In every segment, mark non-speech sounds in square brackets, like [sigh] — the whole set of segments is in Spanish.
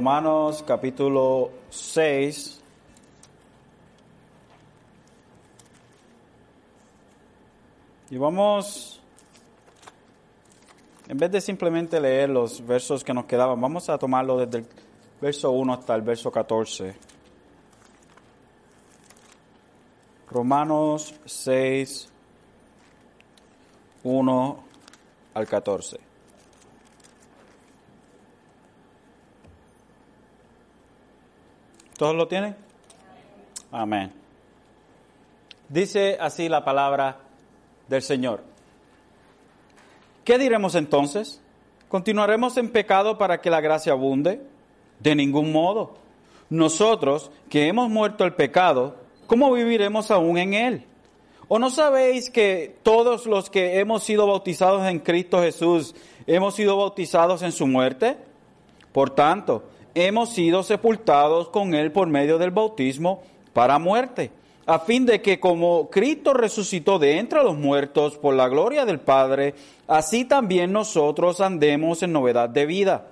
Romanos capítulo 6. Y vamos, en vez de simplemente leer los versos que nos quedaban, vamos a tomarlo desde el verso 1 hasta el verso 14. Romanos 6, 1 al 14. ¿Todos lo tienen? Amén. Dice así la palabra del Señor. ¿Qué diremos entonces? ¿Continuaremos en pecado para que la gracia abunde? De ningún modo. Nosotros, que hemos muerto el pecado, ¿cómo viviremos aún en él? ¿O no sabéis que todos los que hemos sido bautizados en Cristo Jesús hemos sido bautizados en su muerte? Por tanto, hemos sido sepultados con Él por medio del bautismo para muerte, a fin de que como Cristo resucitó de entre los muertos por la gloria del Padre, así también nosotros andemos en novedad de vida.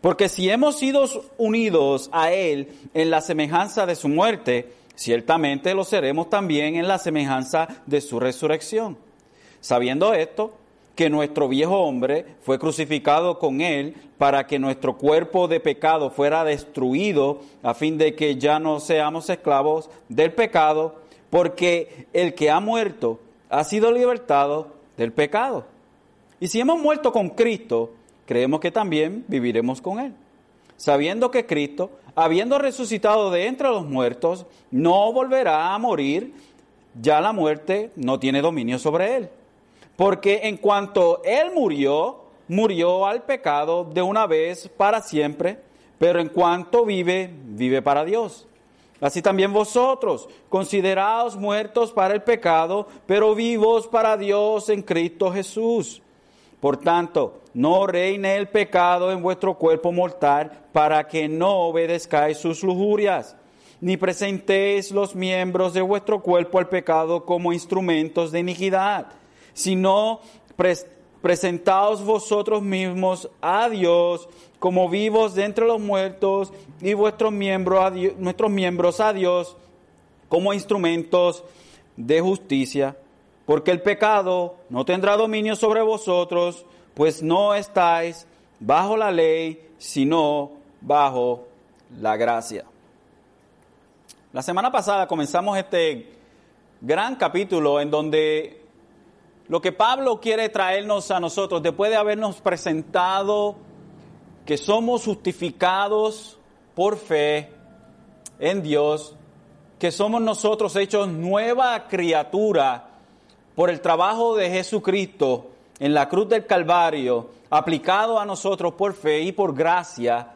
Porque si hemos sido unidos a Él en la semejanza de su muerte, ciertamente lo seremos también en la semejanza de su resurrección. Sabiendo esto, que nuestro viejo hombre fue crucificado con él para que nuestro cuerpo de pecado fuera destruido a fin de que ya no seamos esclavos del pecado, porque el que ha muerto ha sido libertado del pecado. Y si hemos muerto con Cristo, creemos que también viviremos con Él. Sabiendo que Cristo, habiendo resucitado de entre los muertos, no volverá a morir, ya la muerte no tiene dominio sobre Él. Porque en cuanto Él murió, murió al pecado de una vez para siempre, pero en cuanto vive, vive para Dios. Así también vosotros, considerados muertos para el pecado, pero vivos para Dios en Cristo Jesús. Por tanto, no reine el pecado en vuestro cuerpo mortal para que no obedezcáis sus lujurias, ni presentéis los miembros de vuestro cuerpo al pecado como instrumentos de iniquidad sino presentaos vosotros mismos a Dios como vivos de entre los muertos y vuestros miembros nuestros miembros a Dios como instrumentos de justicia, porque el pecado no tendrá dominio sobre vosotros, pues no estáis bajo la ley, sino bajo la gracia. La semana pasada comenzamos este gran capítulo en donde lo que Pablo quiere traernos a nosotros, después de habernos presentado que somos justificados por fe en Dios, que somos nosotros hechos nueva criatura por el trabajo de Jesucristo en la cruz del Calvario, aplicado a nosotros por fe y por gracia,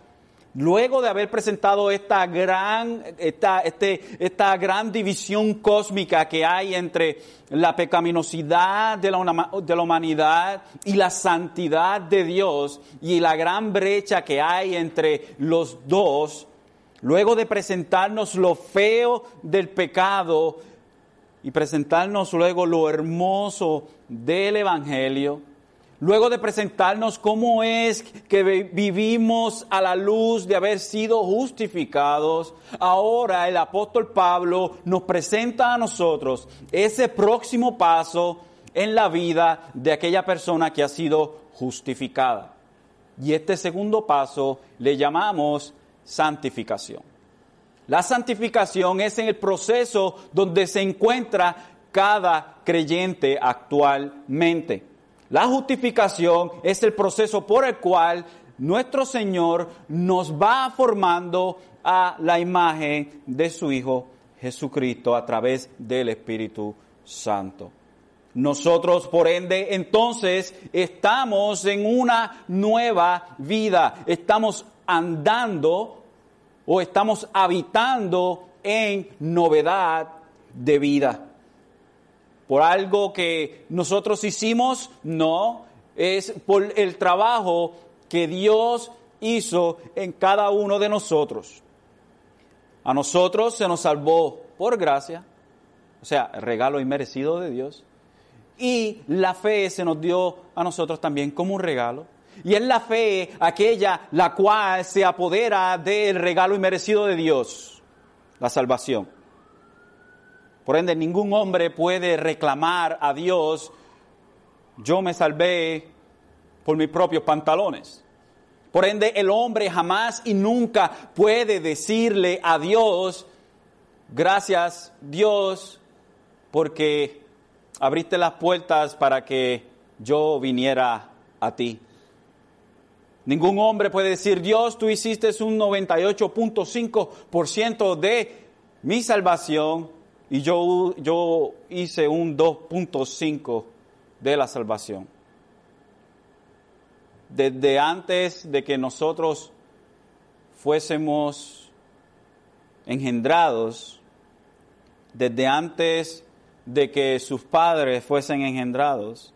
Luego de haber presentado esta gran, esta, este, esta gran división cósmica que hay entre la pecaminosidad de la, de la humanidad y la santidad de Dios y la gran brecha que hay entre los dos, luego de presentarnos lo feo del pecado y presentarnos luego lo hermoso del Evangelio, Luego de presentarnos cómo es que vivimos a la luz de haber sido justificados, ahora el apóstol Pablo nos presenta a nosotros ese próximo paso en la vida de aquella persona que ha sido justificada. Y este segundo paso le llamamos santificación. La santificación es en el proceso donde se encuentra cada creyente actualmente. La justificación es el proceso por el cual nuestro Señor nos va formando a la imagen de su Hijo Jesucristo a través del Espíritu Santo. Nosotros, por ende, entonces estamos en una nueva vida, estamos andando o estamos habitando en novedad de vida por algo que nosotros hicimos, no, es por el trabajo que Dios hizo en cada uno de nosotros. A nosotros se nos salvó por gracia, o sea, regalo inmerecido de Dios, y la fe se nos dio a nosotros también como un regalo. Y es la fe aquella la cual se apodera del regalo inmerecido de Dios, la salvación. Por ende, ningún hombre puede reclamar a Dios, yo me salvé por mis propios pantalones. Por ende, el hombre jamás y nunca puede decirle a Dios, gracias Dios, porque abriste las puertas para que yo viniera a ti. Ningún hombre puede decir, Dios, tú hiciste un 98.5% de mi salvación y yo, yo hice un 2.5% de la salvación. Desde antes de que nosotros fuésemos engendrados, desde antes de que sus padres fuesen engendrados,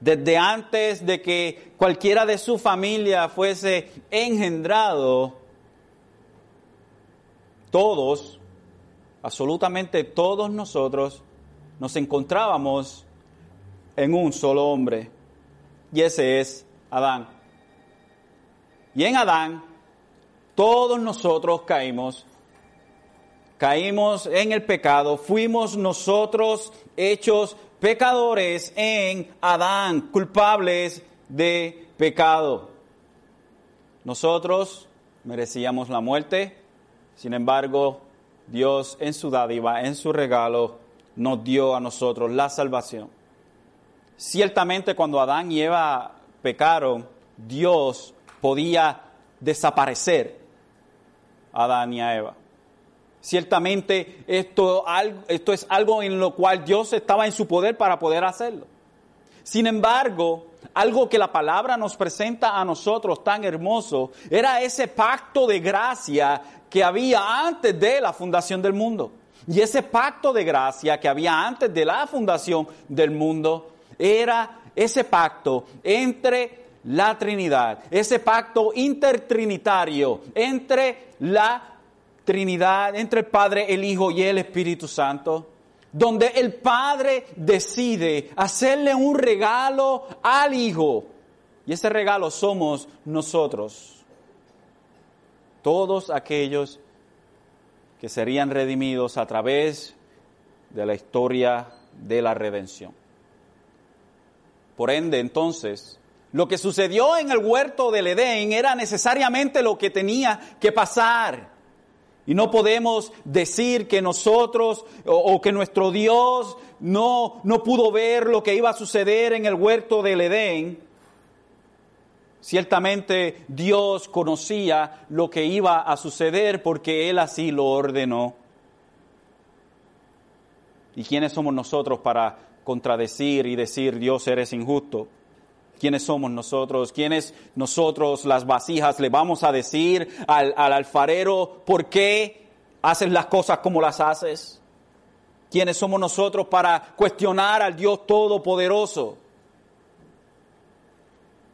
desde antes de que cualquiera de su familia fuese engendrado, todos, absolutamente todos nosotros, nos encontrábamos en un solo hombre, y ese es Adán. Y en Adán, todos nosotros caímos caímos en el pecado, fuimos nosotros hechos pecadores en Adán, culpables de pecado. Nosotros merecíamos la muerte, sin embargo, Dios en su dádiva, en su regalo, nos dio a nosotros la salvación. Ciertamente cuando Adán y Eva pecaron, Dios podía desaparecer a Adán y a Eva. Ciertamente esto, esto es algo en lo cual Dios estaba en su poder para poder hacerlo. Sin embargo, algo que la palabra nos presenta a nosotros tan hermoso era ese pacto de gracia que había antes de la fundación del mundo. Y ese pacto de gracia que había antes de la fundación del mundo era ese pacto entre la Trinidad, ese pacto intertrinitario entre la Trinidad, entre el Padre, el Hijo y el Espíritu Santo, donde el Padre decide hacerle un regalo al Hijo. Y ese regalo somos nosotros. Todos aquellos que serían redimidos a través de la historia de la redención. Por ende, entonces, lo que sucedió en el huerto del Edén era necesariamente lo que tenía que pasar. Y no podemos decir que nosotros o, que nuestro Dios no, no pudo ver lo que iba a suceder en el huerto del Edén. Ciertamente Dios conocía lo que iba a suceder porque Él así lo ordenó. ¿Y quiénes somos nosotros para contradecir y decir Dios eres injusto? ¿Quiénes somos nosotros? ¿Quiénes nosotros las vasijas le vamos a decir al, alfarero por qué haces las cosas como las haces? ¿Quiénes somos nosotros para cuestionar al Dios Todopoderoso?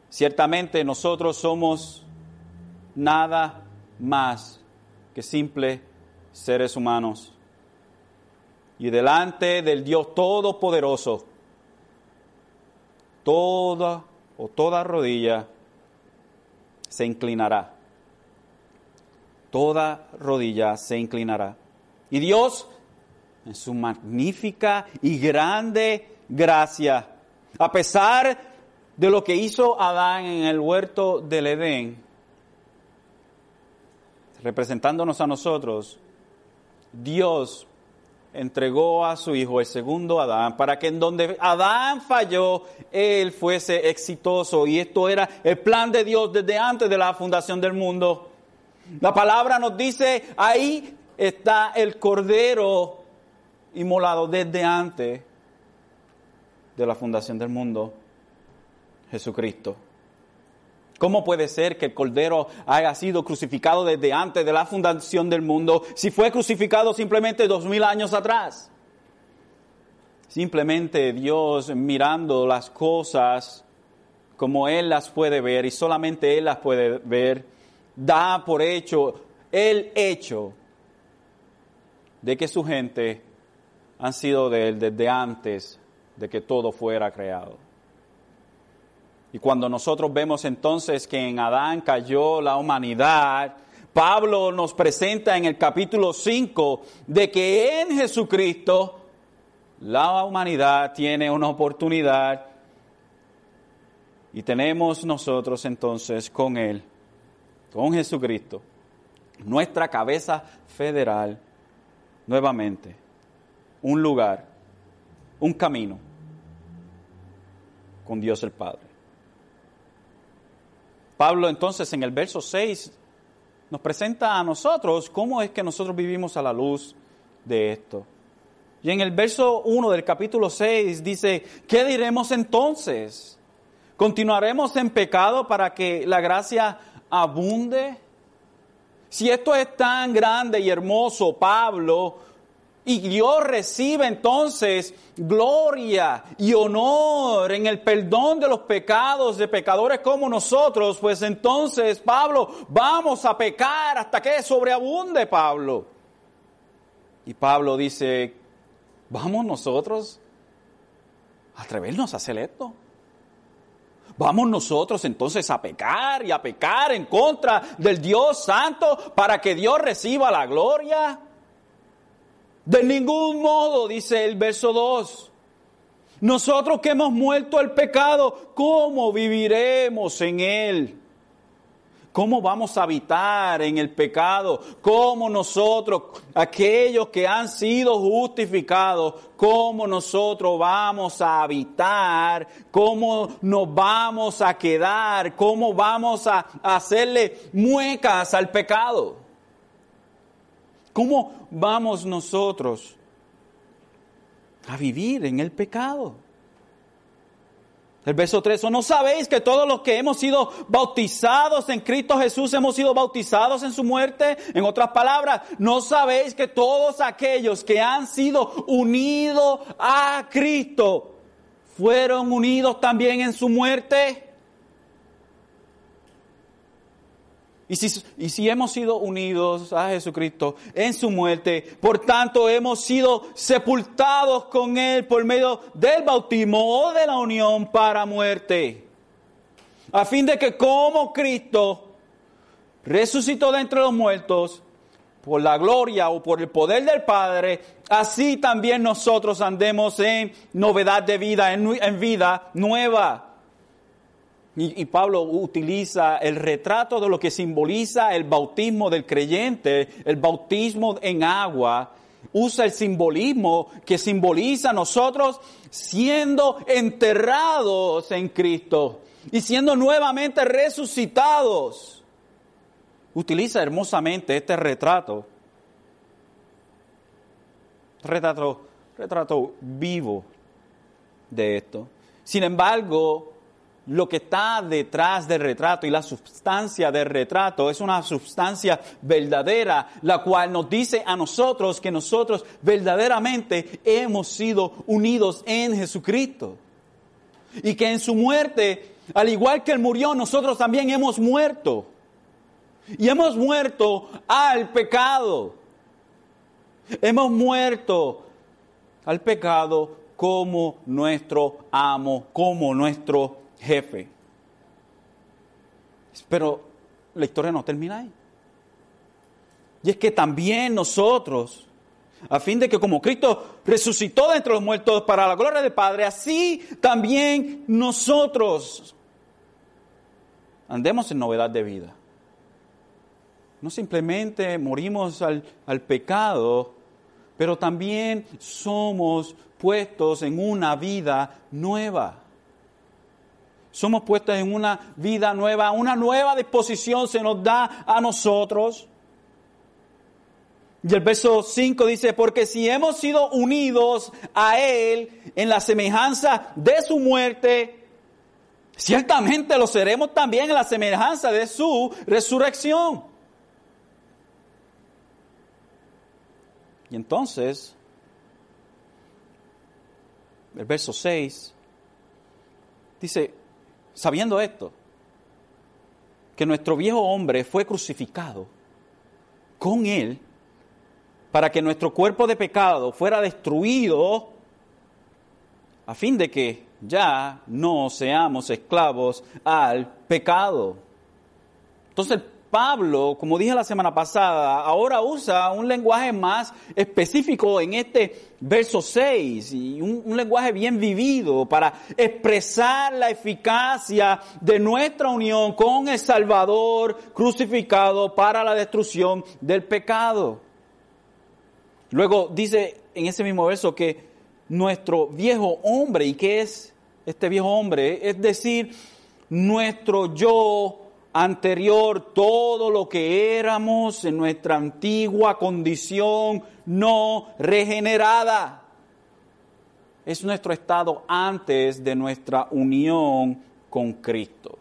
Ciertamente nosotros somos nada más que simples seres humanos. Y delante del Dios Todopoderoso, toda o toda rodilla se inclinará. Toda rodilla se inclinará. Y Dios, en su magnífica y grande gracia, a pesar de lo que hizo Adán en el huerto del Edén, representándonos a nosotros, Dios entregó a su hijo, el segundo Adán, para que en donde Adán falló, él fuese exitoso. Y esto era el plan de Dios desde antes de la fundación del mundo. La palabra nos dice, ahí está el cordero inmolado desde antes de la fundación del mundo, Jesucristo. ¿Cómo puede ser que el Cordero haya sido crucificado desde antes de la fundación del mundo si fue crucificado simplemente dos mil años atrás? Simplemente Dios mirando las cosas como Él las puede ver y solamente Él las puede ver, da por hecho el hecho de que su gente han sido de Él desde antes de que todo fuera creado. Y cuando nosotros vemos entonces que en Adán cayó la humanidad, Pablo nos presenta en el capítulo 5 de que en Jesucristo la humanidad tiene una oportunidad y tenemos nosotros entonces con Él, con Jesucristo, nuestra cabeza federal, nuevamente, un lugar, un camino con Dios el Padre. Pablo entonces en el verso 6 nos presenta a nosotros cómo es que nosotros vivimos a la luz de esto. Y en el verso 1 del capítulo 6 dice, ¿qué diremos entonces? ¿Continuaremos en pecado para que la gracia abunde? Si esto es tan grande y hermoso, Pablo, y Dios recibe entonces gloria y honor en el perdón de los pecados de pecadores como nosotros, pues entonces, Pablo, vamos a pecar hasta que sobreabunde, Pablo. Y Pablo dice, ¿Vamos nosotros a atrevernos a hacer esto? ¿Vamos nosotros entonces a pecar y a pecar en contra del Dios Santo para que Dios reciba la gloria? De ningún modo, dice el verso 2. Nosotros que hemos muerto al pecado, ¿cómo viviremos en él? ¿Cómo vamos a habitar en el pecado? ¿Cómo nosotros, aquellos que han sido justificados, cómo nosotros vamos a habitar? ¿Cómo nos vamos a quedar? ¿Cómo vamos a hacerle muecas al pecado? ¿Cómo vamos nosotros a vivir en el pecado? El verso 3, ¿o no sabéis que todos los que hemos sido bautizados en Cristo Jesús hemos sido bautizados en su muerte? En otras palabras, ¿no sabéis que todos aquellos que han sido unidos a Cristo fueron unidos también en su muerte? Y si, y si, hemos sido unidos a Jesucristo en su muerte, por tanto hemos sido sepultados con Él por medio del bautismo o de la unión para muerte. A fin de que como Cristo resucitó de entre los muertos, por la gloria o por el poder del Padre, así también nosotros andemos en novedad de vida, en, en vida nueva. Y, Pablo utiliza el retrato de lo que simboliza el bautismo del creyente, el bautismo en agua. Usa el simbolismo que simboliza nosotros siendo enterrados en Cristo y siendo nuevamente resucitados. Utiliza hermosamente este retrato. Retrato, retrato vivo de esto. Sin embargo, lo que está detrás del retrato y la sustancia del retrato es una sustancia verdadera, la cual nos dice a nosotros que nosotros verdaderamente hemos sido unidos en Jesucristo. Y que en su muerte, al igual que Él murió, nosotros también hemos muerto. Y hemos muerto al pecado. Hemos muerto al pecado como nuestro amo, como nuestro jefe. Pero la historia no termina ahí. Y es que también nosotros, a fin de que como Cristo resucitó de entre los muertos para la gloria del Padre, así también nosotros andemos en novedad de vida. No simplemente morimos al, al pecado, pero también somos puestos en una vida nueva. Somos puestos en una vida nueva, una nueva disposición se nos da a nosotros. Y el verso 5 dice, porque si hemos sido unidos a Él en la semejanza de su muerte, ciertamente lo seremos también en la semejanza de su resurrección. Y entonces, el verso 6 dice, sabiendo esto, que nuestro viejo hombre fue crucificado con él para que nuestro cuerpo de pecado fuera destruido a fin de que ya no seamos esclavos al pecado. Entonces Pablo, como dije la semana pasada, ahora usa un lenguaje más específico en este verso 6 y un, un, lenguaje bien vivido para expresar la eficacia de nuestra unión con el Salvador crucificado para la destrucción del pecado. Luego dice en ese mismo verso que nuestro viejo hombre, ¿y qué es este viejo hombre? Es decir, nuestro yo anterior, todo lo que éramos en nuestra antigua condición no regenerada. Es nuestro estado antes de nuestra unión con Cristo.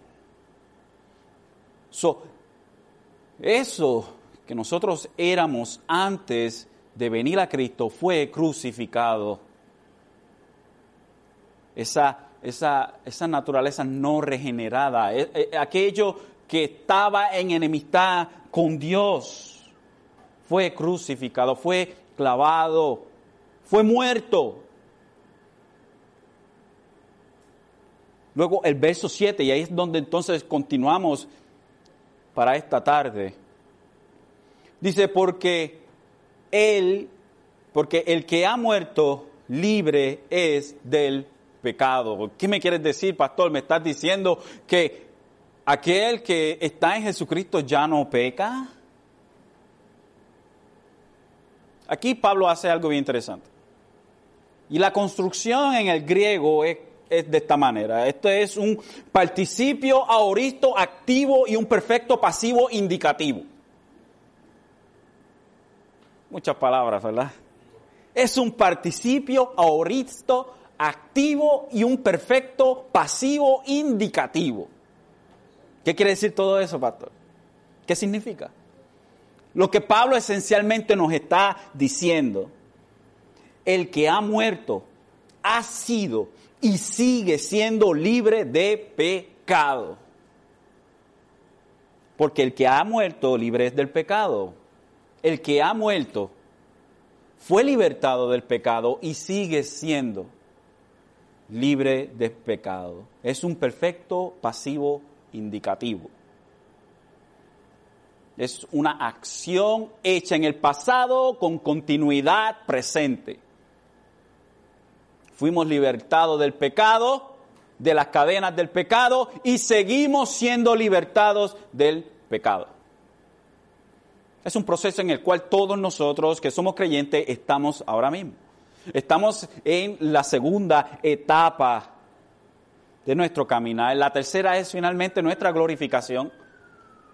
eso que nosotros éramos antes de venir a Cristo fue crucificado. Esa, esa, esa naturaleza no regenerada, e, e, aquello que estaba en enemistad con Dios, fue crucificado, fue clavado, fue muerto. Luego el verso 7, y ahí es donde entonces continuamos para esta tarde. Dice, porque él, porque el que ha muerto libre es del pecado. ¿Qué me quieres decir, pastor? ¿Me estás diciendo que aquel que está en Jesucristo ya no peca? Aquí Pablo hace algo bien interesante. Y la construcción en el griego es, de esta manera. Esto es un participio aoristo activo y un perfecto pasivo indicativo. Muchas palabras, ¿verdad? Es un participio aoristo activo y un perfecto pasivo indicativo. ¿Qué quiere decir todo eso, pastor? ¿Qué significa? Lo que Pablo esencialmente nos está diciendo, el que ha muerto ha sido y sigue siendo libre de pecado. Porque el que ha muerto libre es del pecado. El que ha muerto fue libertado del pecado y sigue siendo libre de pecado. Es un perfecto pasivo indicativo. Es una acción hecha en el pasado con continuidad presente. Fuimos libertados del pecado, de las cadenas del pecado y seguimos siendo libertados del pecado. Es un proceso en el cual todos nosotros que somos creyentes estamos ahora mismo. Estamos en la segunda etapa de nuestro caminar. La tercera es finalmente nuestra glorificación,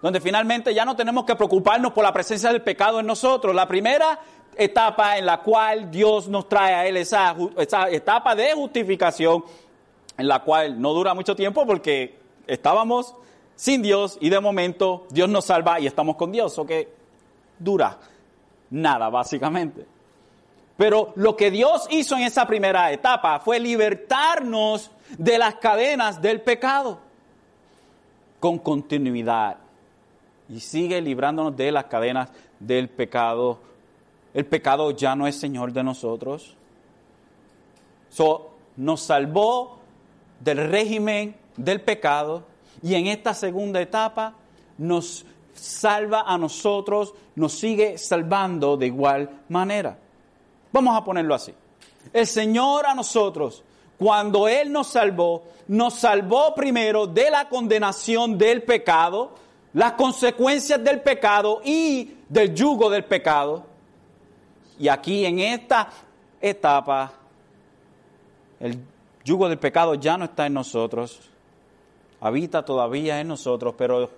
donde finalmente ya no tenemos que preocuparnos por la presencia del pecado en nosotros. La primera etapa en la cual Dios nos trae a Él, esa, etapa de justificación, en la cual no dura mucho tiempo porque estábamos sin Dios y de momento Dios nos salva y estamos con Dios, o que dura nada básicamente. Pero lo que Dios hizo en esa primera etapa fue libertarnos de las cadenas del pecado con continuidad. Y sigue librándonos de las cadenas del pecado. El pecado ya no es Señor de nosotros. So, nos salvó del régimen del pecado y en esta segunda etapa nos salva a nosotros, nos sigue salvando de igual manera. Vamos a ponerlo así. El Señor a nosotros, cuando Él nos salvó, nos salvó primero de la condenación del pecado, las consecuencias del pecado y del yugo del pecado. Y aquí en esta etapa, el yugo del pecado ya no está en nosotros, habita todavía en nosotros, pero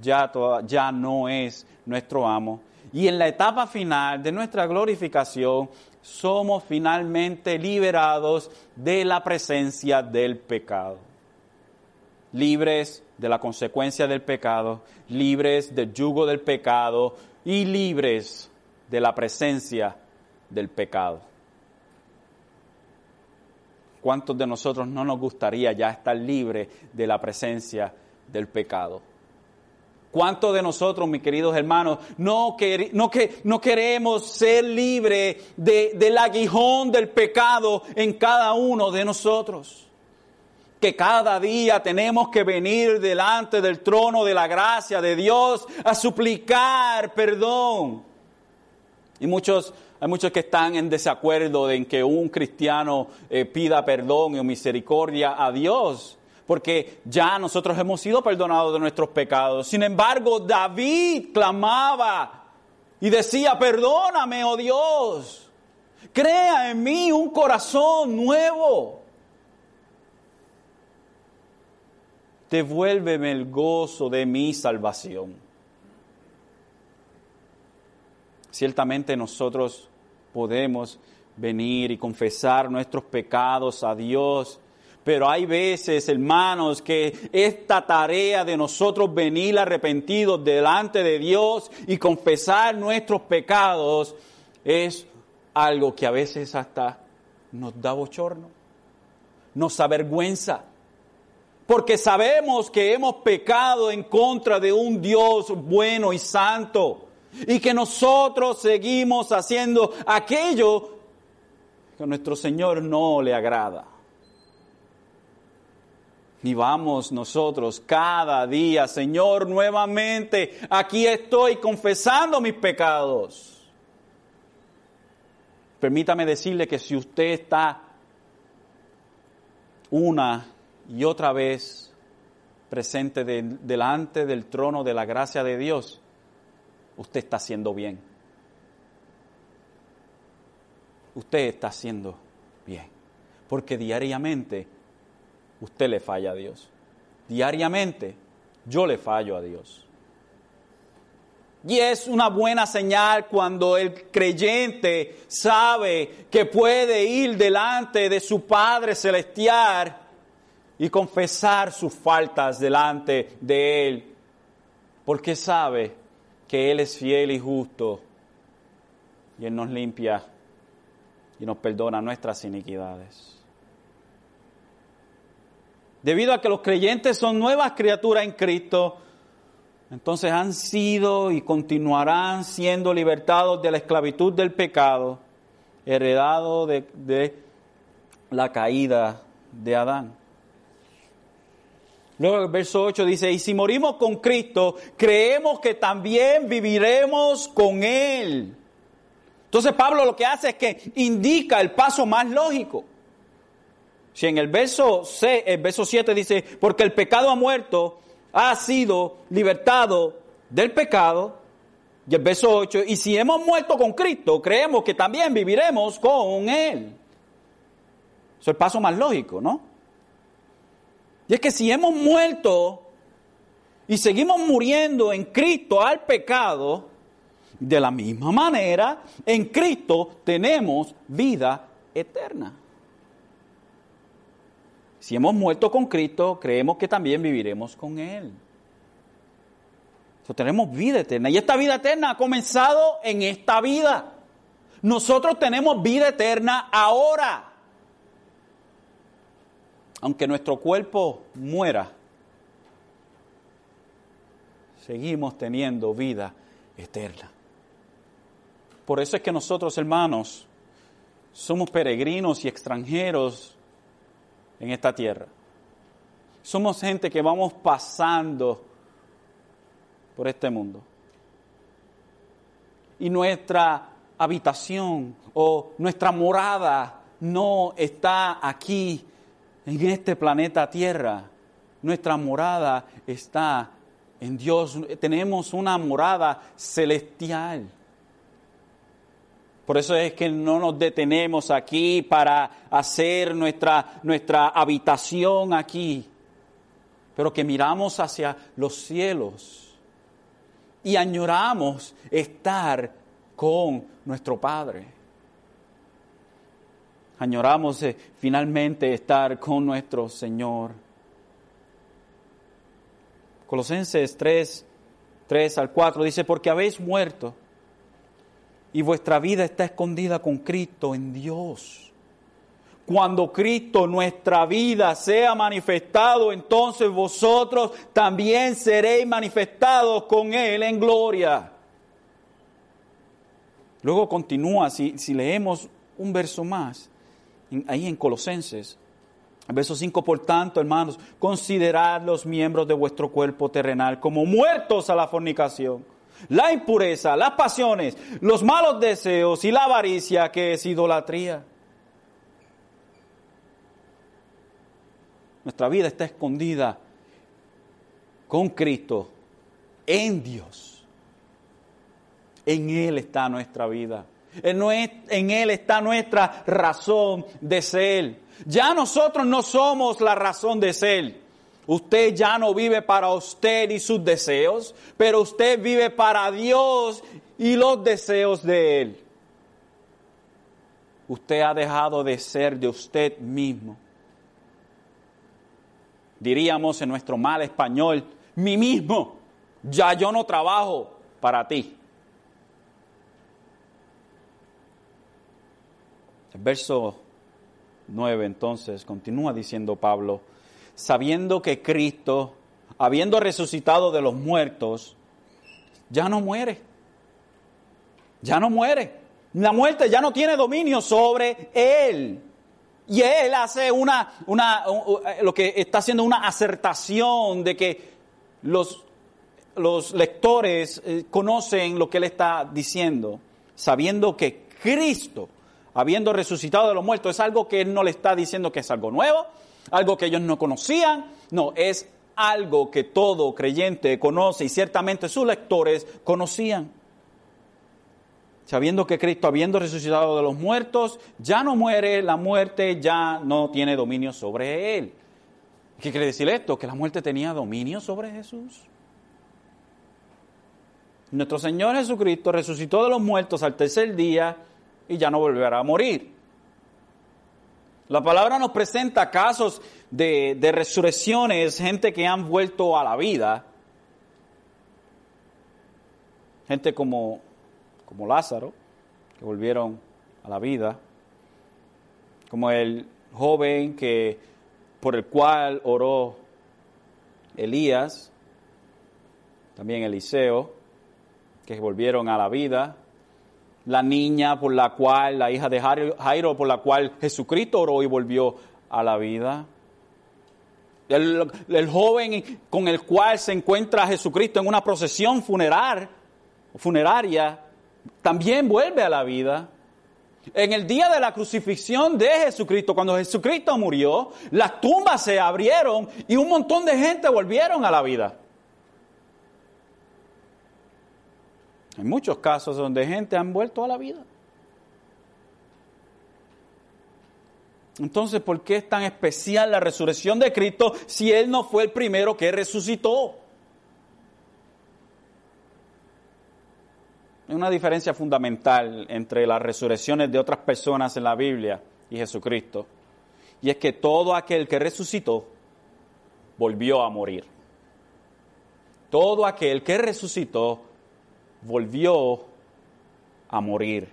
ya, ya no es nuestro amo. Y en la etapa final de nuestra glorificación, somos finalmente liberados de la presencia del pecado. Libres de la consecuencia del pecado, libres del yugo del pecado y libres de la presencia del pecado. ¿Cuántos de nosotros no nos gustaría ya estar libres de la presencia del pecado? ¿Cuántos de nosotros, mis queridos hermanos, no, no, que, no queremos ser libres de, del aguijón del pecado en cada uno de nosotros? Que cada día tenemos que venir delante del trono de la gracia de Dios a suplicar perdón. Y muchos, hay muchos que están en desacuerdo en que un cristiano eh, pida perdón y misericordia a Dios porque ya nosotros hemos sido perdonados de nuestros pecados. Sin embargo, David clamaba y decía, perdóname, oh Dios, crea en mí un corazón nuevo. Devuélveme el gozo de mi salvación. Ciertamente nosotros podemos venir y confesar nuestros pecados a Dios pero hay veces, hermanos, que esta tarea de nosotros venir arrepentidos delante de Dios y confesar nuestros pecados es algo que a veces hasta nos da bochorno, nos avergüenza, porque sabemos que hemos pecado en contra de un Dios bueno y santo y que nosotros seguimos haciendo aquello que a nuestro Señor no le agrada. Y vamos nosotros cada día, Señor, nuevamente, aquí estoy confesando mis pecados. Permítame decirle que si usted está una y otra vez presente delante del trono de la gracia de Dios, usted está haciendo bien. Usted está haciendo bien. Porque diariamente usted le falla a Dios. Diariamente yo le fallo a Dios. Y es una buena señal cuando el creyente sabe que puede ir delante de su Padre Celestial y confesar sus faltas delante de Él, porque sabe que Él es fiel y justo y Él nos limpia y nos perdona nuestras iniquidades. Debido a que los creyentes son nuevas criaturas en Cristo, entonces han sido y continuarán siendo libertados de la esclavitud del pecado, heredado de, la caída de Adán. Luego el verso 8 dice, y si morimos con Cristo, creemos que también viviremos con Él. Entonces Pablo lo que hace es que indica el paso más lógico. Si en el verso, C, el verso 7 dice, porque el pecado ha muerto, ha sido libertado del pecado, y el verso 8, y si hemos muerto con Cristo, creemos que también viviremos con Él. Eso es el paso más lógico, ¿no? Y es que si hemos muerto y seguimos muriendo en Cristo al pecado, de la misma manera, en Cristo tenemos vida eterna. Si hemos muerto con Cristo, creemos que también viviremos con Él. tenemos vida eterna. Y esta vida eterna ha comenzado en esta vida. Nosotros tenemos vida eterna ahora. Aunque nuestro cuerpo muera, seguimos teniendo vida eterna. Por eso es que nosotros, hermanos, somos peregrinos y extranjeros en esta tierra. Somos gente que vamos pasando por este mundo. Y nuestra habitación o nuestra morada no está aquí en este planeta Tierra. Nuestra morada está en Dios. Tenemos una morada celestial. Por eso es que no nos detenemos aquí para hacer nuestra, nuestra habitación aquí, pero que miramos hacia los cielos y añoramos estar con nuestro Padre. Añoramos eh, finalmente estar con nuestro Señor. Colosenses 3, 3 al 4 dice, porque habéis muerto y vuestra vida está escondida con Cristo en Dios. cuando Cristo nuestra vida sea manifestado, entonces vosotros también seréis manifestados con Él en gloria. Luego continúa, si, si leemos un verso más, ahí en Colosenses, verso 5, por tanto, hermanos, considerad los miembros de vuestro cuerpo terrenal como muertos a la fornicación, la impureza, las pasiones, los malos deseos y la avaricia que es idolatría. Nuestra vida está escondida con Cristo en Dios. En Él está nuestra vida. En Él está nuestra razón de ser. Ya nosotros no somos la razón de ser. Usted ya no vive para usted y sus deseos, pero usted vive para Dios y los deseos de Él. Usted ha dejado de ser de usted mismo. Diríamos en nuestro mal español, mí mismo, ya yo no trabajo para ti. verso 9 entonces continúa diciendo Pablo, sabiendo que Cristo, habiendo resucitado de los muertos, ya no muere. Ya no muere. La muerte ya no tiene dominio sobre él. Y él hace una, una lo que está haciendo una acertación de que los, los lectores eh, conocen lo que él está diciendo, sabiendo que Cristo habiendo resucitado de los muertos, es algo que Él no le está diciendo que es algo nuevo, algo que ellos no conocían, no, es algo que todo creyente conoce y ciertamente sus lectores conocían. Sabiendo que Cristo, habiendo resucitado de los muertos, ya no muere, la muerte ya no tiene dominio sobre Él. ¿Qué quiere decir esto? Que la muerte tenía dominio sobre Jesús. Nuestro Señor Jesucristo resucitó de los muertos al tercer día y ya no volverá a morir. La palabra nos presenta casos de, resurrecciones, gente que han vuelto a la vida, gente como, como Lázaro, que volvieron a la vida, como el joven que, por el cual oró Elías, también Eliseo, que volvieron a la vida, la niña por la cual, la hija de Jairo, por la cual Jesucristo oró y volvió a la vida. El, joven con el cual se encuentra Jesucristo en una procesión funeral, funeraria, también vuelve a la vida. En el día de la crucifixión de Jesucristo, cuando Jesucristo murió, las tumbas se abrieron y un montón de gente volvieron a la vida. Hay muchos casos donde gente han vuelto a la vida. Entonces, ¿por qué es tan especial la resurrección de Cristo si Él no fue el primero que resucitó? Hay una diferencia fundamental entre las resurrecciones de otras personas en la Biblia y Jesucristo. Y es que todo aquel que resucitó volvió a morir. Todo aquel que resucitó volvió a morir.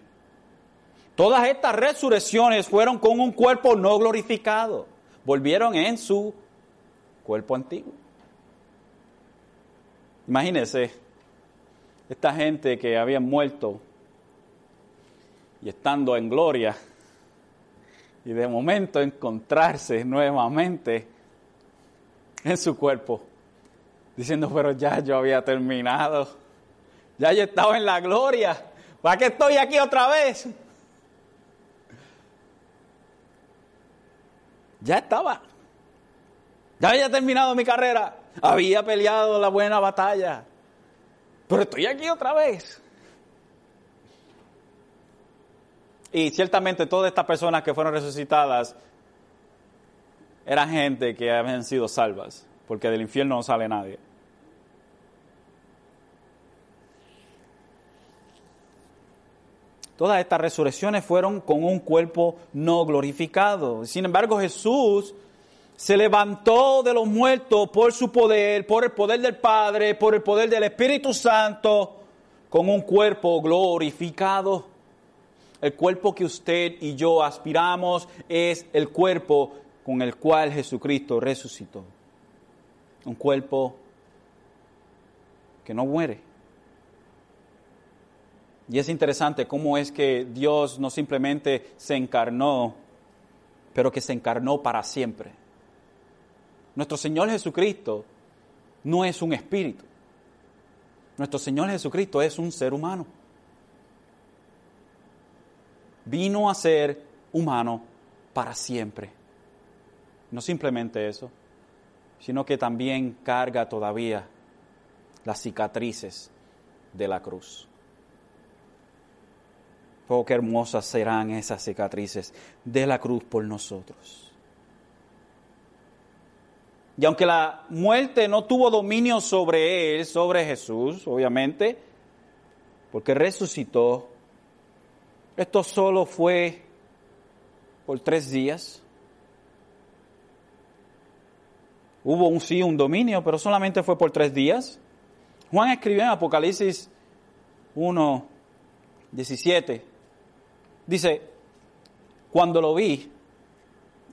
Todas estas resurrecciones fueron con un cuerpo no glorificado. Volvieron en su cuerpo antiguo. Imagínense, esta gente que había muerto y estando en gloria, y de momento encontrarse nuevamente en su cuerpo, diciendo, pero ya yo había terminado ya yo estaba en la gloria. ¿Para qué estoy aquí otra vez? Ya estaba. Ya había terminado mi carrera. Había peleado la buena batalla. Pero estoy aquí otra vez. Y ciertamente todas estas personas que fueron resucitadas eran gente que habían sido salvas, porque del infierno no sale nadie. Todas estas resurrecciones fueron con un cuerpo no glorificado. Sin embargo, Jesús se levantó de los muertos por su poder, por el poder del Padre, por el poder del Espíritu Santo, con un cuerpo glorificado. El cuerpo que usted y yo aspiramos es el cuerpo con el cual Jesucristo resucitó. Un cuerpo que no muere. Y es interesante cómo es que Dios no simplemente se encarnó, pero que se encarnó para siempre. Nuestro Señor Jesucristo no es un espíritu. Nuestro Señor Jesucristo es un ser humano. Vino a ser humano para siempre. No simplemente eso, sino que también carga todavía las cicatrices de la cruz. Oh, qué hermosas serán esas cicatrices de la cruz por nosotros. Y aunque la muerte no tuvo dominio sobre él, sobre Jesús, obviamente, porque resucitó, esto solo fue por tres días. Hubo un sí, un dominio, pero solamente fue por tres días. Juan escribió en Apocalipsis 1, 17, dice, cuando lo vi,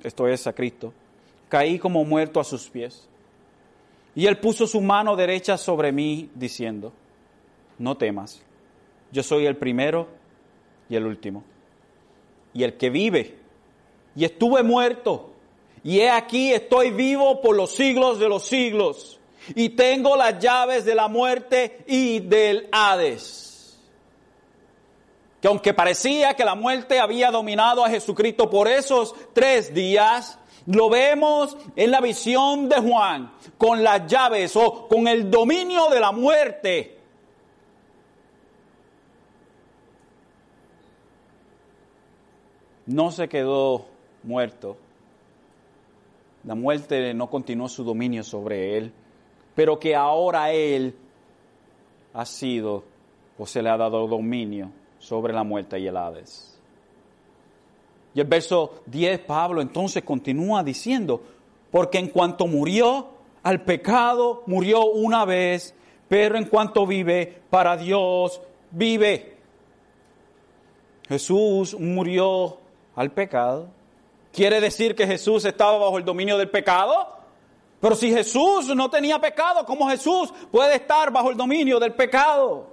esto es a Cristo, caí como muerto a sus pies. Y él puso su mano derecha sobre mí, diciendo, no temas, yo soy el primero y el último, y el que vive, y estuve muerto, y he aquí estoy vivo por los siglos de los siglos, y tengo las llaves de la muerte y del Hades. Que aunque parecía que la muerte había dominado a Jesucristo por esos tres días, lo vemos en la visión de Juan, con las llaves o con el dominio de la muerte. No se quedó muerto. La muerte no continuó su dominio sobre él, pero que ahora él ha sido o se le ha dado dominio sobre la muerte y el Hades. Y el verso 10, Pablo entonces continúa diciendo, porque en cuanto murió al pecado, murió una vez, pero en cuanto vive, para Dios vive. Jesús murió al pecado. ¿Quiere decir que Jesús estaba bajo el dominio del pecado? Pero si Jesús no tenía pecado, ¿cómo Jesús puede estar bajo el dominio del pecado?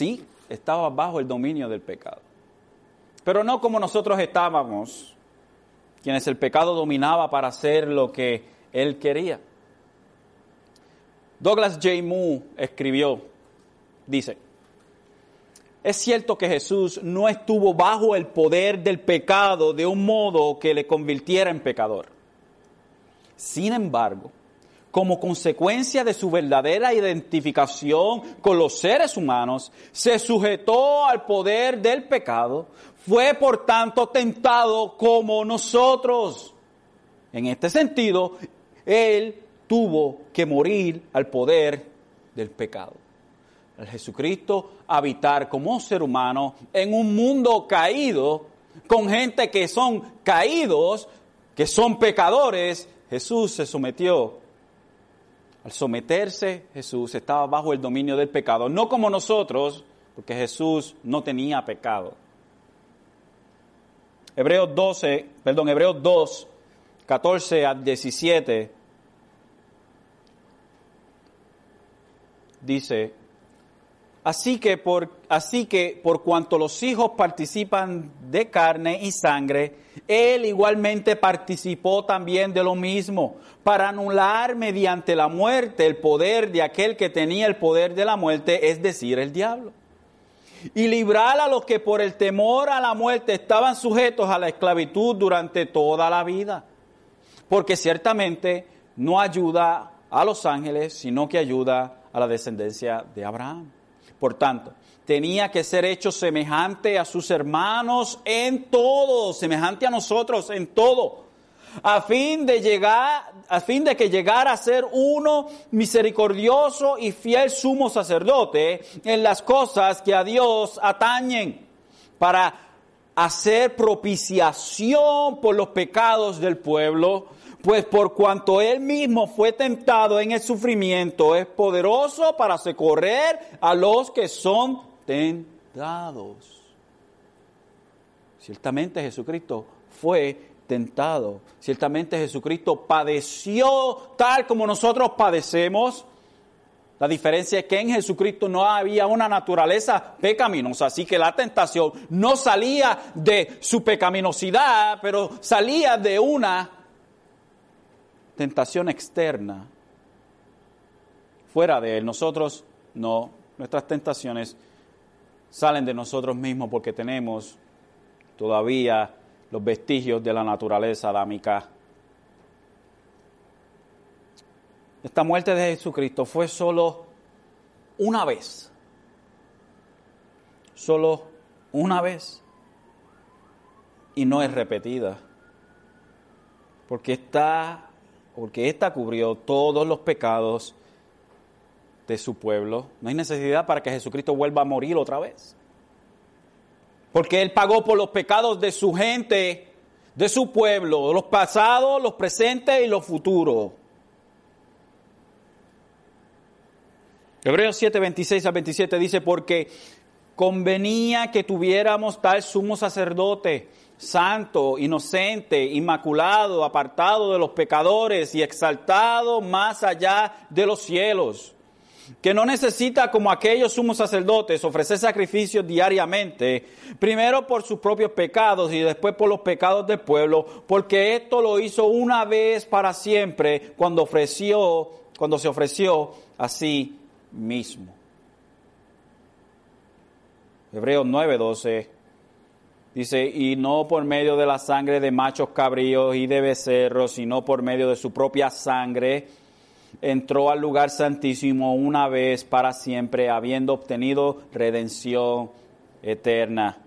Sí, estaba bajo el dominio del pecado. Pero no como nosotros estábamos, quienes el pecado dominaba para hacer lo que él quería. Douglas J. Moore escribió, dice, es cierto que Jesús no estuvo bajo el poder del pecado de un modo que le convirtiera en pecador. Sin embargo, como consecuencia de su verdadera identificación con los seres humanos, se sujetó al poder del pecado, fue por tanto tentado como nosotros. En este sentido, Él tuvo que morir al poder del pecado. El Jesucristo habitar como ser humano en un mundo caído, con gente que son caídos, que son pecadores, Jesús se sometió al someterse, Jesús estaba bajo el dominio del pecado, no como nosotros, porque Jesús no tenía pecado. Hebreos 12, perdón, Hebreos 2, 14 a 17 dice, Así que, por, así que por cuanto los hijos participan de carne y sangre, él igualmente participó también de lo mismo, para anular mediante la muerte el poder de aquel que tenía el poder de la muerte, es decir, el diablo. Y librar a los que por el temor a la muerte estaban sujetos a la esclavitud durante toda la vida. Porque ciertamente no ayuda a los ángeles, sino que ayuda a la descendencia de Abraham. Por tanto, tenía que ser hecho semejante a sus hermanos en todo, semejante a nosotros en todo, a fin de llegar, a fin de que llegara a ser uno misericordioso y fiel sumo sacerdote en las cosas que a Dios atañen, para hacer propiciación por los pecados del pueblo, pues por cuanto él mismo fue tentado en el sufrimiento, es poderoso para socorrer a los que son tentados. Ciertamente Jesucristo fue tentado. Ciertamente Jesucristo padeció tal como nosotros padecemos. La diferencia es que en Jesucristo no había una naturaleza pecaminosa, así que la tentación no salía de su pecaminosidad, pero salía de una tentación externa, fuera de él. Nosotros no, nuestras tentaciones salen de nosotros mismos porque tenemos todavía los vestigios de la naturaleza adámica. Esta muerte de Jesucristo fue solo una vez. Solo una vez. Y no es repetida. Porque esta, porque esta cubrió todos los pecados de su pueblo. No hay necesidad para que Jesucristo vuelva a morir otra vez. Porque Él pagó por los pecados de su gente, de su pueblo, los pasados, los presentes y los futuros. Hebreos 7, 26 a 27 dice, porque convenía que tuviéramos tal sumo sacerdote, santo, inocente, inmaculado, apartado de los pecadores y exaltado más allá de los cielos que no necesita como aquellos sumos sacerdotes ofrecer sacrificios diariamente, primero por sus propios pecados y después por los pecados del pueblo, porque esto lo hizo una vez para siempre cuando ofreció, cuando se ofreció a sí mismo. Hebreos 9:12 dice, y no por medio de la sangre de machos cabríos y de becerros, sino por medio de su propia sangre, entró al lugar santísimo una vez para siempre, habiendo obtenido redención eterna.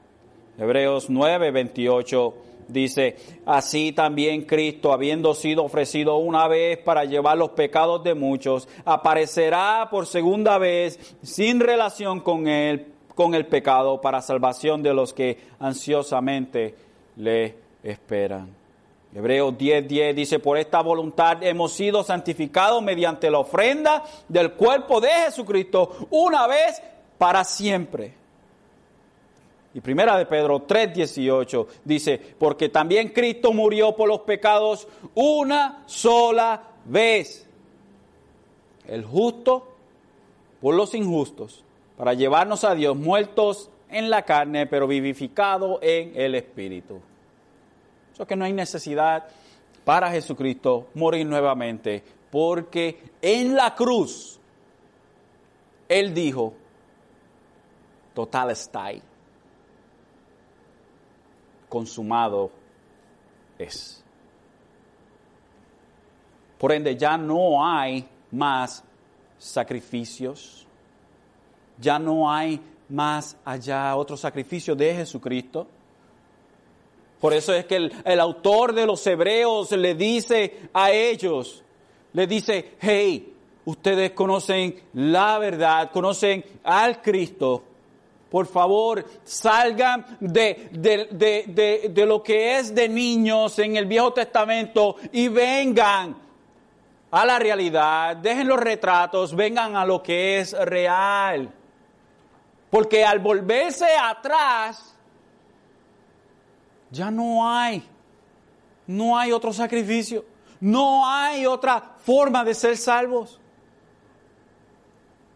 Hebreos 9, 28 dice, así también Cristo, habiendo sido ofrecido una vez para llevar los pecados de muchos, aparecerá por segunda vez sin relación con él, con el pecado, para salvación de los que ansiosamente le esperan. Hebreos 10:10 10 dice, por esta voluntad hemos sido santificados mediante la ofrenda del cuerpo de Jesucristo una vez para siempre. Y primera de Pedro 3:18 dice, porque también Cristo murió por los pecados una sola vez. El justo por los injustos, para llevarnos a Dios muertos en la carne, pero vivificado en el Espíritu. Eso que no hay necesidad para Jesucristo morir nuevamente, porque en la cruz Él dijo, total está ahí, consumado es. Por ende, ya no hay más sacrificios, ya no hay más allá otro sacrificio de Jesucristo. Por eso es que el, autor de los hebreos le dice a ellos, le dice, hey, ustedes conocen la verdad, conocen al Cristo. Por favor, salgan de, de, lo que es de niños en el Viejo Testamento y vengan a la realidad, dejen los retratos, vengan a lo que es real. Porque al volverse atrás, ya no hay, no hay otro sacrificio, no hay otra forma de ser salvos.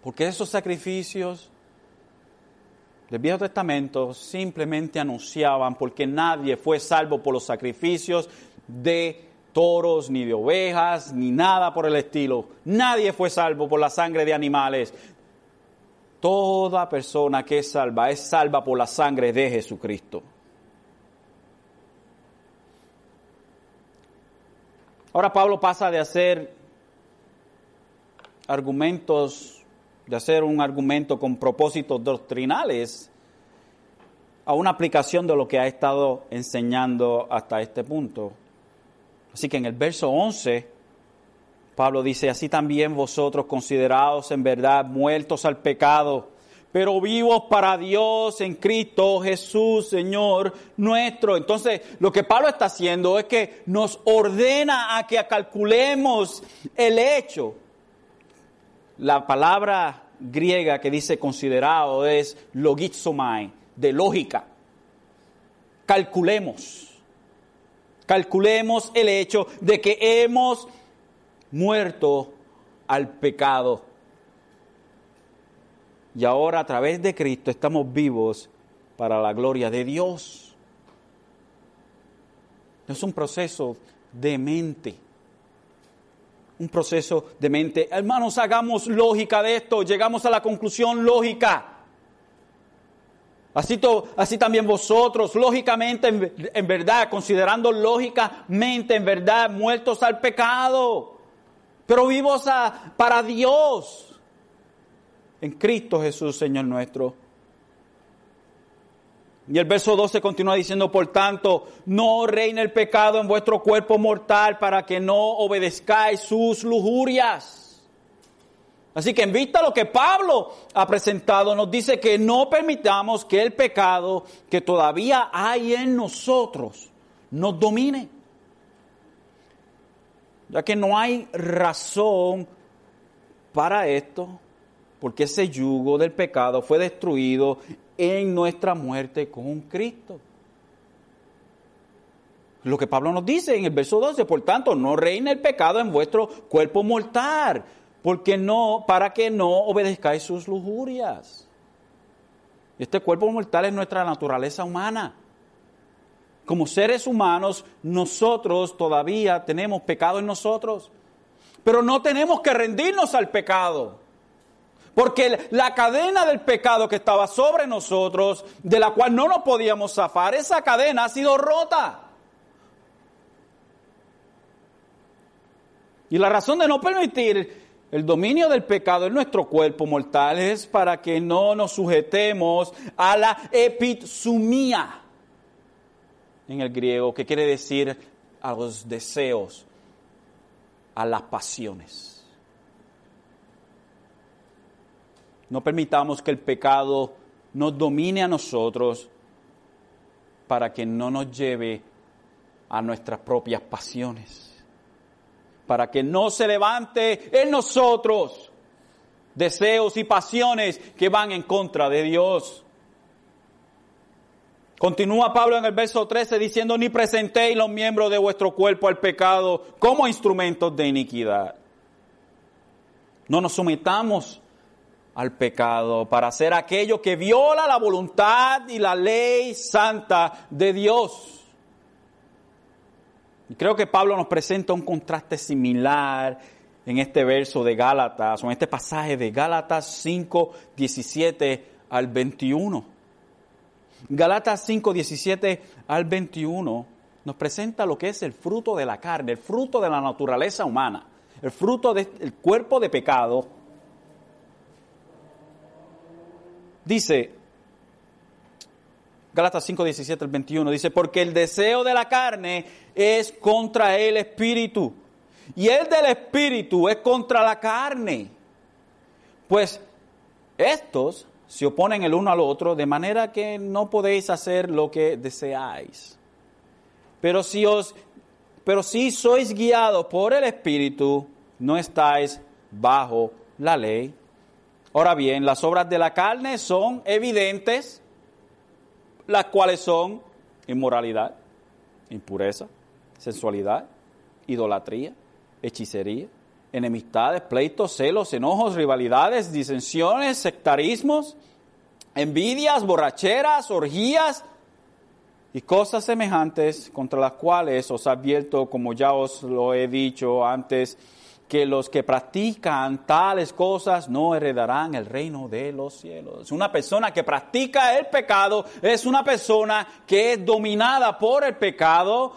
Porque esos sacrificios del Viejo Testamento simplemente anunciaban porque nadie fue salvo por los sacrificios de toros, ni de ovejas, ni nada por el estilo. Nadie fue salvo por la sangre de animales. Toda persona que es salva es salva por la sangre de Jesucristo. Ahora Pablo pasa de hacer argumentos, de hacer un argumento con propósitos doctrinales a una aplicación de lo que ha estado enseñando hasta este punto. Así que en el verso 11, Pablo dice, así también vosotros considerados en verdad muertos al pecado pero vivos para Dios en Cristo Jesús, Señor nuestro. Entonces, lo que Pablo está haciendo es que nos ordena a que calculemos el hecho. La palabra griega que dice considerado es logizomai, de lógica. Calculemos. Calculemos el hecho de que hemos muerto al pecado y ahora a través de Cristo estamos vivos para la gloria de Dios. Es un proceso de mente. Un proceso de mente. Hermanos, hagamos lógica de esto. Llegamos a la conclusión lógica. Así, así también vosotros, lógicamente, en, en verdad, considerando lógicamente, en verdad, muertos al pecado, pero vivos a, para Dios en Cristo Jesús, Señor nuestro. Y el verso 12 continúa diciendo, por tanto, no reine el pecado en vuestro cuerpo mortal para que no obedezcáis sus lujurias. Así que en vista de lo que Pablo ha presentado, nos dice que no permitamos que el pecado que todavía hay en nosotros nos domine. Ya que no hay razón para esto, porque ese yugo del pecado fue destruido en nuestra muerte con Cristo. Lo que Pablo nos dice en el verso 12, por tanto, no reine el pecado en vuestro cuerpo mortal, porque no, para que no obedezcáis sus lujurias. Este cuerpo mortal es nuestra naturaleza humana. Como seres humanos, nosotros todavía tenemos pecado en nosotros, pero no tenemos que rendirnos al pecado. Porque la cadena del pecado que estaba sobre nosotros, de la cual no nos podíamos zafar, esa cadena ha sido rota. Y la razón de no permitir el dominio del pecado en nuestro cuerpo mortal es para que no nos sujetemos a la epitsumía en el griego, que quiere decir a los deseos, a las pasiones. No permitamos que el pecado nos domine a nosotros para que no nos lleve a nuestras propias pasiones. Para que no se levante en nosotros deseos y pasiones que van en contra de Dios. Continúa Pablo en el verso 13 diciendo, ni presentéis los miembros de vuestro cuerpo al pecado como instrumentos de iniquidad. No nos sometamos al pecado, para hacer aquello que viola la voluntad y la ley santa de Dios. Y creo que Pablo nos presenta un contraste similar en este verso de Gálatas, o en este pasaje de Gálatas 5, 17 al 21. Gálatas 5, 17 al 21 nos presenta lo que es el fruto de la carne, el fruto de la naturaleza humana, el fruto del cuerpo de pecado Dice, Gálatas 5, 17 al 21, dice, porque el deseo de la carne es contra el espíritu y el del espíritu es contra la carne. Pues estos se oponen el uno al otro de manera que no podéis hacer lo que deseáis. Pero si os pero si sois guiados por el espíritu, no estáis bajo la ley. Ahora bien, las obras de la carne son evidentes, las cuales son inmoralidad, impureza, sensualidad, idolatría, hechicería, enemistades, pleitos, celos, enojos, rivalidades, disensiones, sectarismos, envidias, borracheras, orgías y cosas semejantes contra las cuales os advierto, como ya os lo he dicho antes, que los que practican tales cosas no heredarán el reino de los cielos. Una persona que practica el pecado es una persona que es dominada por el pecado.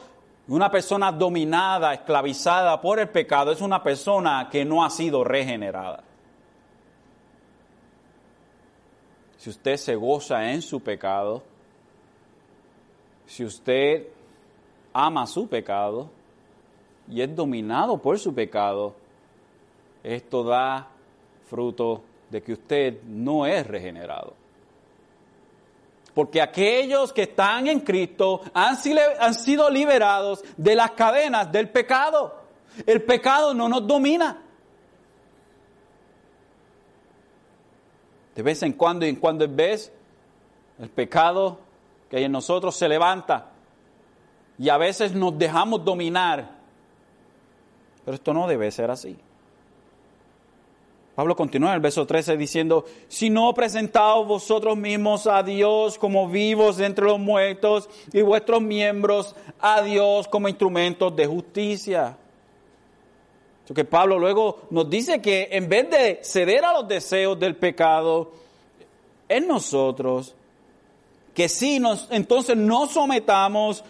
Una persona dominada, esclavizada por el pecado es una persona que no ha sido regenerada. Si usted se goza en su pecado, si usted ama su pecado y es dominado por su pecado, esto da fruto de que usted no es regenerado. Porque aquellos que están en Cristo han, sido liberados de las cadenas del pecado. El pecado no nos domina. De vez en cuando y en cuando vez, el pecado que hay en nosotros se levanta y a veces nos dejamos dominar. Pero esto no debe ser así. Pablo continúa en el verso 13 diciendo, si no presentaos vosotros mismos a Dios como vivos entre los muertos y vuestros miembros a Dios como instrumentos de justicia. Que Pablo luego nos dice que en vez de ceder a los deseos del pecado en nosotros, que sí nos, entonces nos sometamos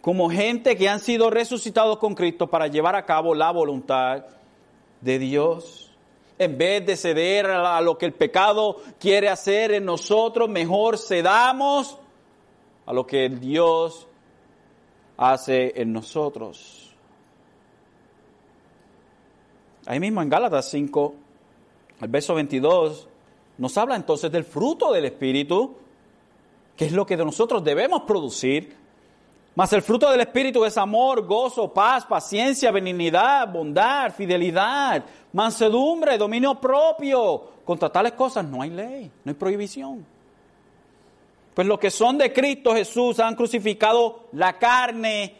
como gente que han sido resucitados con Cristo para llevar a cabo la voluntad de Dios. En vez de ceder a lo que el pecado quiere hacer en nosotros, mejor cedamos a lo que Dios hace en nosotros. Ahí mismo en Gálatas 5, el verso 22, nos habla entonces del fruto del Espíritu, que es lo que de nosotros debemos producir. Mas el fruto del Espíritu es amor, gozo, paz, paciencia, benignidad, bondad, fidelidad, mansedumbre, dominio propio. Contra tales cosas no hay ley, no hay prohibición. Pues los que son de Cristo Jesús han crucificado la carne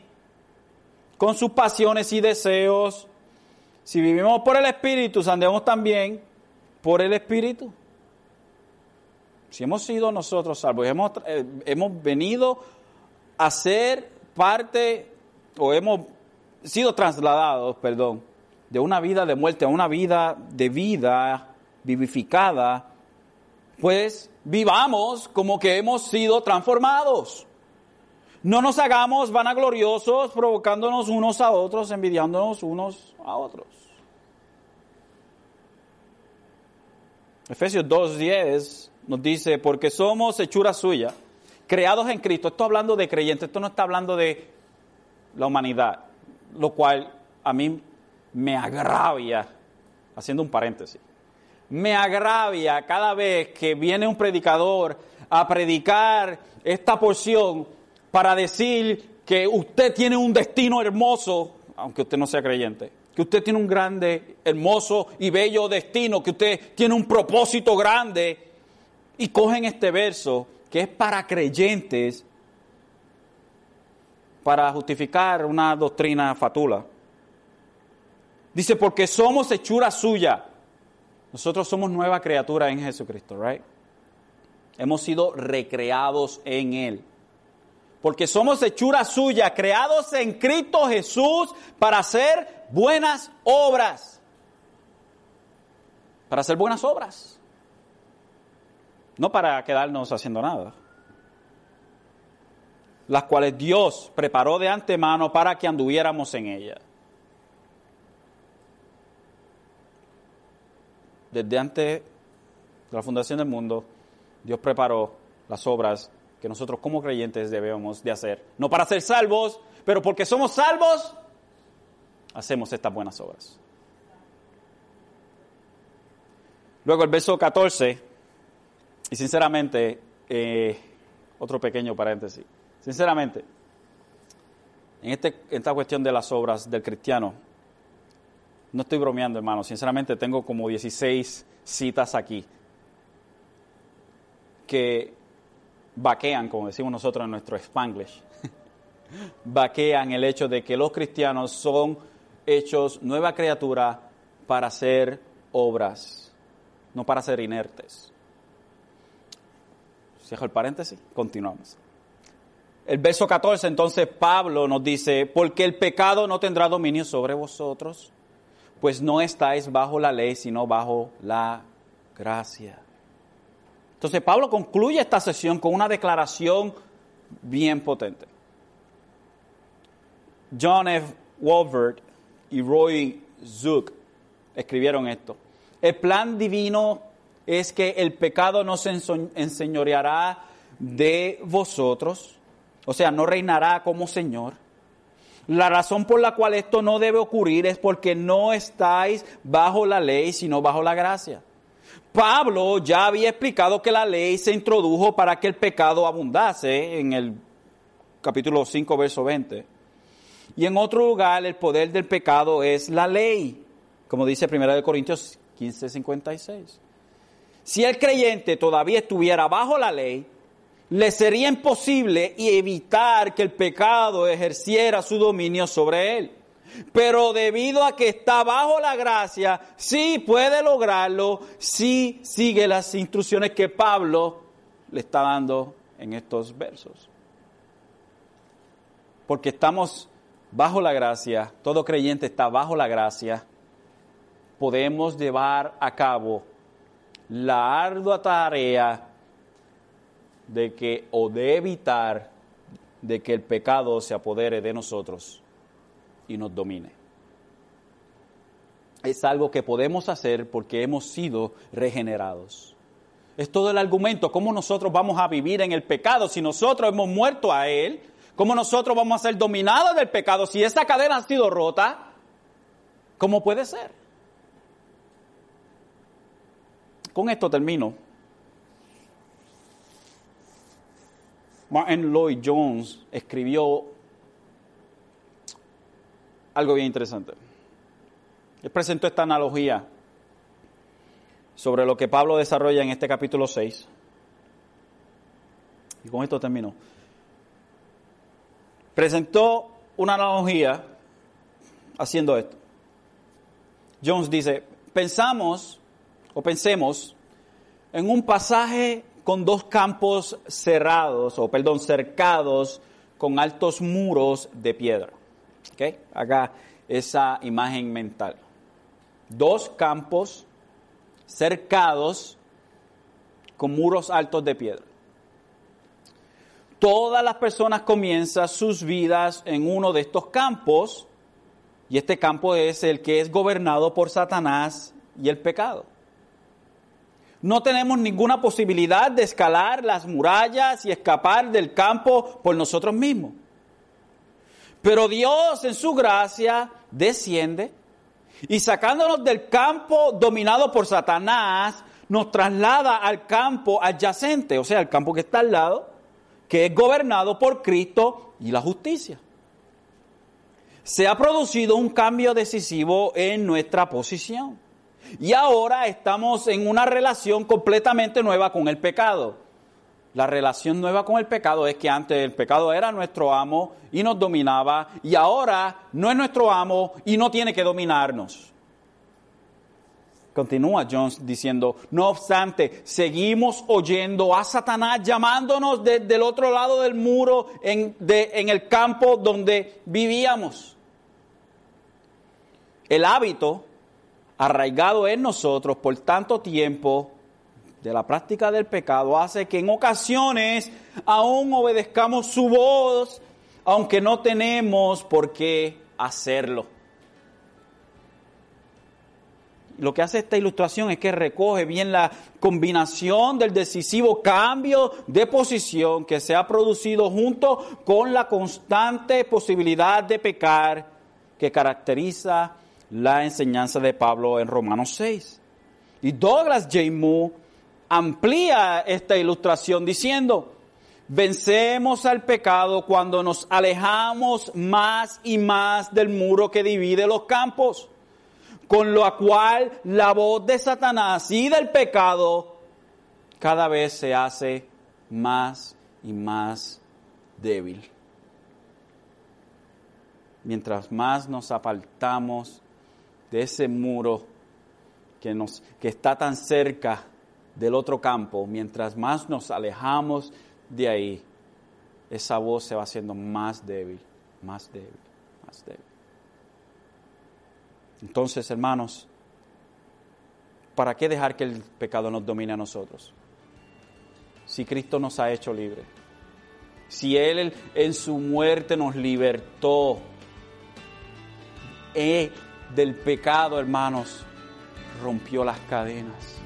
con sus pasiones y deseos. Si vivimos por el Espíritu, andemos también por el Espíritu. Si hemos sido nosotros salvos, hemos, eh, hemos venido a ser parte o hemos sido trasladados, perdón, de una vida de muerte a una vida de vida vivificada, pues vivamos como que hemos sido transformados. No nos hagamos vanagloriosos, provocándonos unos a otros, envidiándonos unos a otros. Efesios 2.10 nos dice, porque somos hechura suya, creados en Cristo. Esto hablando de creyentes, esto no está hablando de la humanidad, lo cual a mí me agravia, haciendo un paréntesis, me agravia cada vez que viene un predicador a predicar esta porción para decir que usted tiene un destino hermoso, aunque usted no sea creyente que usted tiene un grande, hermoso y bello destino, que usted tiene un propósito grande, y cogen este verso que es para creyentes, para justificar una doctrina fatula. Dice, porque somos hechura suya. Nosotros somos nueva criatura en Jesucristo, right? Hemos sido recreados en Él porque somos hechura suya, creados en Cristo Jesús para hacer buenas obras. Para hacer buenas obras. No para quedarnos haciendo nada. Las cuales Dios preparó de antemano para que anduviéramos en ellas. Desde antes de la fundación del mundo, Dios preparó las obras que nosotros como creyentes debemos de hacer. No para ser salvos, pero porque somos salvos, hacemos estas buenas obras. Luego el verso 14, y sinceramente, eh, otro pequeño paréntesis, sinceramente, en, este, en esta cuestión de las obras del cristiano, no estoy bromeando, hermano, sinceramente tengo como 16 citas aquí que vaquean, como decimos nosotros en nuestro spanglish, [laughs] vaquean el hecho de que los cristianos son hechos nueva criatura para hacer obras, no para ser inertes. Cierro el paréntesis, continuamos. El verso 14, entonces Pablo nos dice, porque el pecado no tendrá dominio sobre vosotros, pues no estáis bajo la ley, sino bajo la gracia. Entonces Pablo concluye esta sesión con una declaración bien potente. John F. Wolvert y Roy Zook escribieron esto. El plan divino es que el pecado no se enseñoreará de vosotros, o sea, no reinará como Señor. La razón por la cual esto no debe ocurrir es porque no estáis bajo la ley, sino bajo la gracia. Pablo ya había explicado que la ley se introdujo para que el pecado abundase en el capítulo 5, verso 20. Y en otro lugar, el poder del pecado es la ley, como dice 1 Corintios 15, 56. Si el creyente todavía estuviera bajo la ley, le sería imposible evitar que el pecado ejerciera su dominio sobre él. Pero debido a que está bajo la gracia, sí puede lograrlo si sigue las instrucciones que Pablo le está dando en estos versos. Porque estamos bajo la gracia, todo creyente está bajo la gracia, podemos llevar a cabo la ardua tarea de que o de evitar de que el pecado se apodere de nosotros y nos domine. Es algo que podemos hacer porque hemos sido regenerados. Es todo el argumento, cómo nosotros vamos a vivir en el pecado si nosotros hemos muerto a Él, cómo nosotros vamos a ser dominados del pecado si esa cadena ha sido rota, ¿cómo puede ser? Con esto termino. Martin Lloyd Jones escribió algo bien interesante. Él presentó esta analogía sobre lo que Pablo desarrolla en este capítulo 6. Y con esto termino. Presentó una analogía haciendo esto. Jones dice, pensamos o pensemos en un pasaje con dos campos cerrados, o perdón, cercados con altos muros de piedra. ¿Okay? Haga esa imagen mental. Dos campos cercados con muros altos de piedra. Todas las personas comienzan sus vidas en uno de estos campos y este campo es el que es gobernado por Satanás y el pecado. No tenemos ninguna posibilidad de escalar las murallas y escapar del campo por nosotros mismos. Pero Dios en su gracia desciende y sacándonos del campo dominado por Satanás, nos traslada al campo adyacente, o sea, al campo que está al lado, que es gobernado por Cristo y la justicia. Se ha producido un cambio decisivo en nuestra posición. Y ahora estamos en una relación completamente nueva con el pecado. La relación nueva con el pecado es que antes el pecado era nuestro amo y nos dominaba y ahora no es nuestro amo y no tiene que dominarnos. Continúa Jones diciendo, no obstante, seguimos oyendo a Satanás llamándonos desde el otro lado del muro en, en el campo donde vivíamos. El hábito arraigado en nosotros por tanto tiempo de la práctica del pecado hace que en ocasiones aún obedezcamos su voz, aunque no tenemos por qué hacerlo. Lo que hace esta ilustración es que recoge bien la combinación del decisivo cambio de posición que se ha producido junto con la constante posibilidad de pecar que caracteriza la enseñanza de Pablo en Romanos 6. Y Douglas J. Moore amplía esta ilustración diciendo, vencemos al pecado cuando nos alejamos más y más del muro que divide los campos, con lo cual la voz de Satanás y del pecado cada vez se hace más y más débil. Mientras más nos apartamos de ese muro que, nos, que está tan cerca del otro campo, mientras más nos alejamos de ahí, esa voz se va haciendo más débil, más débil, más débil. Entonces, hermanos, ¿para qué dejar que el pecado nos domine a nosotros? Si Cristo nos ha hecho libre, si Él en su muerte nos libertó eh, del pecado, hermanos, rompió las cadenas.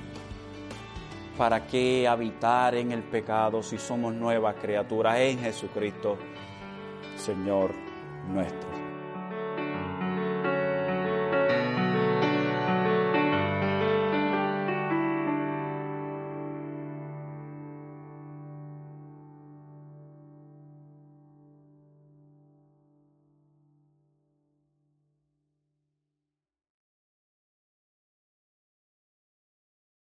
¿Para qué habitar en el pecado si somos nuevas criaturas en Jesucristo, Señor nuestro?